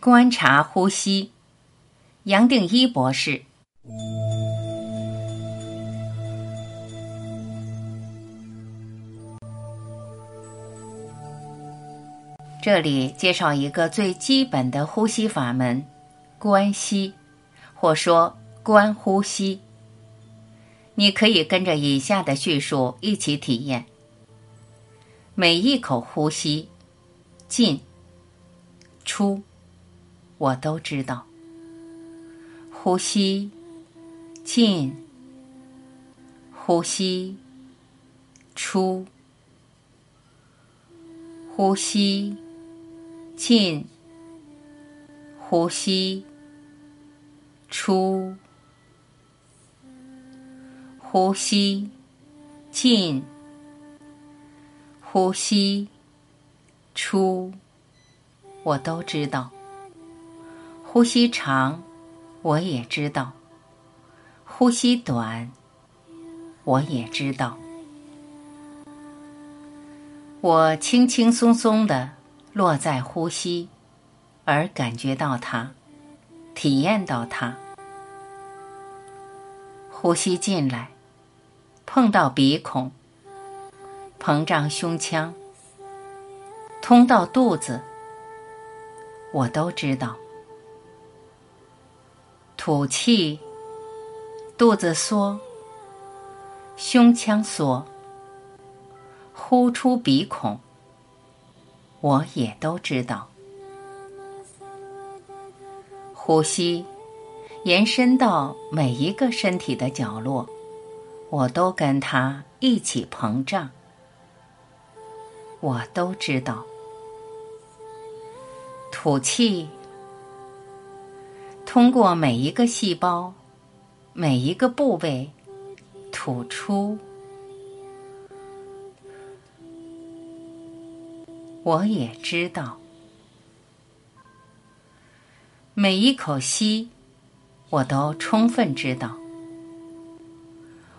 观察呼吸，杨定一博士。这里介绍一个最基本的呼吸法门——观息，或说观呼吸。你可以跟着以下的叙述一起体验：每一口呼吸，进、出。我都知道，呼吸进，呼吸出，呼吸进，呼吸出，呼吸进，呼吸出，我都知道。呼吸长，我也知道；呼吸短，我也知道。我轻轻松松的落在呼吸，而感觉到它，体验到它。呼吸进来，碰到鼻孔，膨胀胸腔，通到肚子，我都知道。吐气，肚子缩，胸腔缩，呼出鼻孔，我也都知道。呼吸延伸到每一个身体的角落，我都跟它一起膨胀，我都知道。吐气。通过每一个细胞、每一个部位吐出，我也知道。每一口吸，我都充分知道。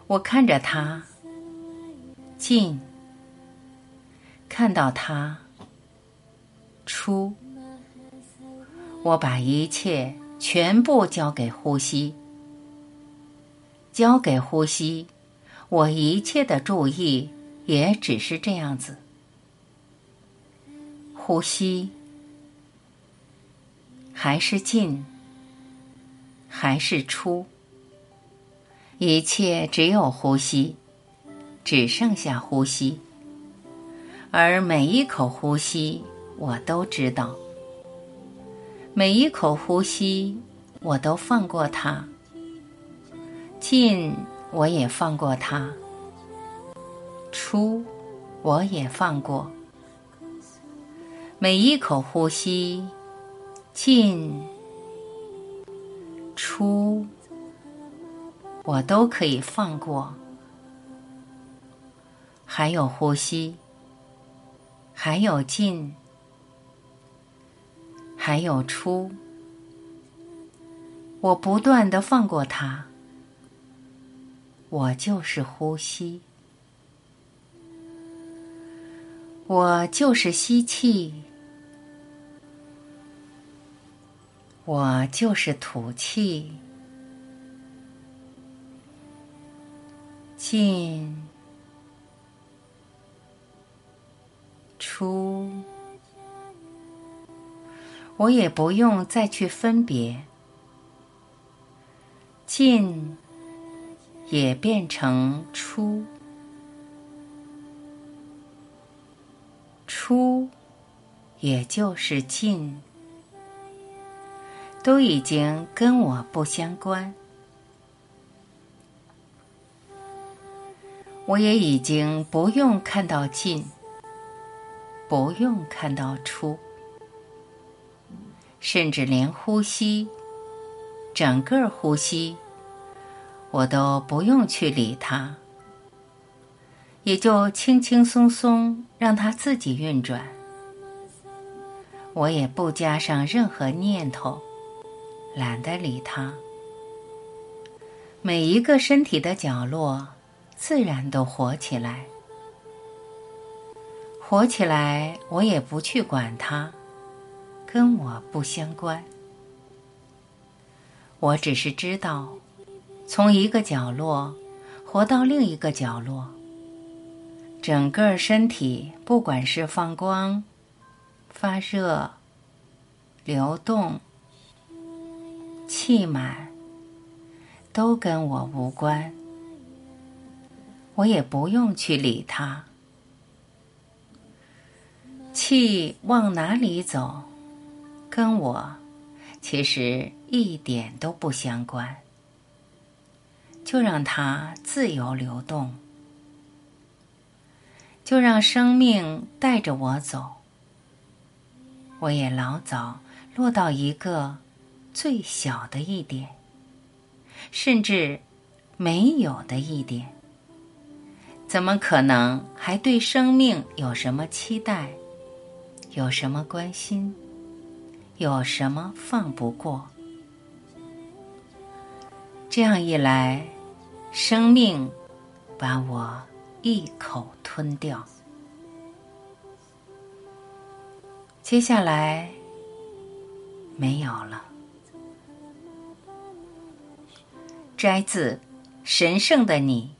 我看着它进，看到它出，我把一切。全部交给呼吸，交给呼吸，我一切的注意也只是这样子。呼吸还是进，还是出，一切只有呼吸，只剩下呼吸，而每一口呼吸，我都知道。每一口呼吸，我都放过它；进，我也放过它；出，我也放过。每一口呼吸，进、出，我都可以放过。还有呼吸，还有进。还有出，我不断的放过它，我就是呼吸，我就是吸气，我就是吐气，进出。我也不用再去分别，进也变成出，出也就是进，都已经跟我不相关。我也已经不用看到进，不用看到出。甚至连呼吸，整个呼吸，我都不用去理它，也就轻轻松松让它自己运转。我也不加上任何念头，懒得理它。每一个身体的角落，自然都活起来，活起来，我也不去管它。跟我不相关。我只是知道，从一个角落活到另一个角落，整个身体不管是放光、发热、流动、气满，都跟我无关。我也不用去理它。气往哪里走，跟我其实一点都不相关。就让它自由流动，就让生命带着我走。我也老早落到一个最小的一点，甚至没有的一点。怎么可能还对生命有什么期待？有什么关心？有什么放不过？这样一来，生命把我一口吞掉。接下来没有了。摘自《神圣的你》。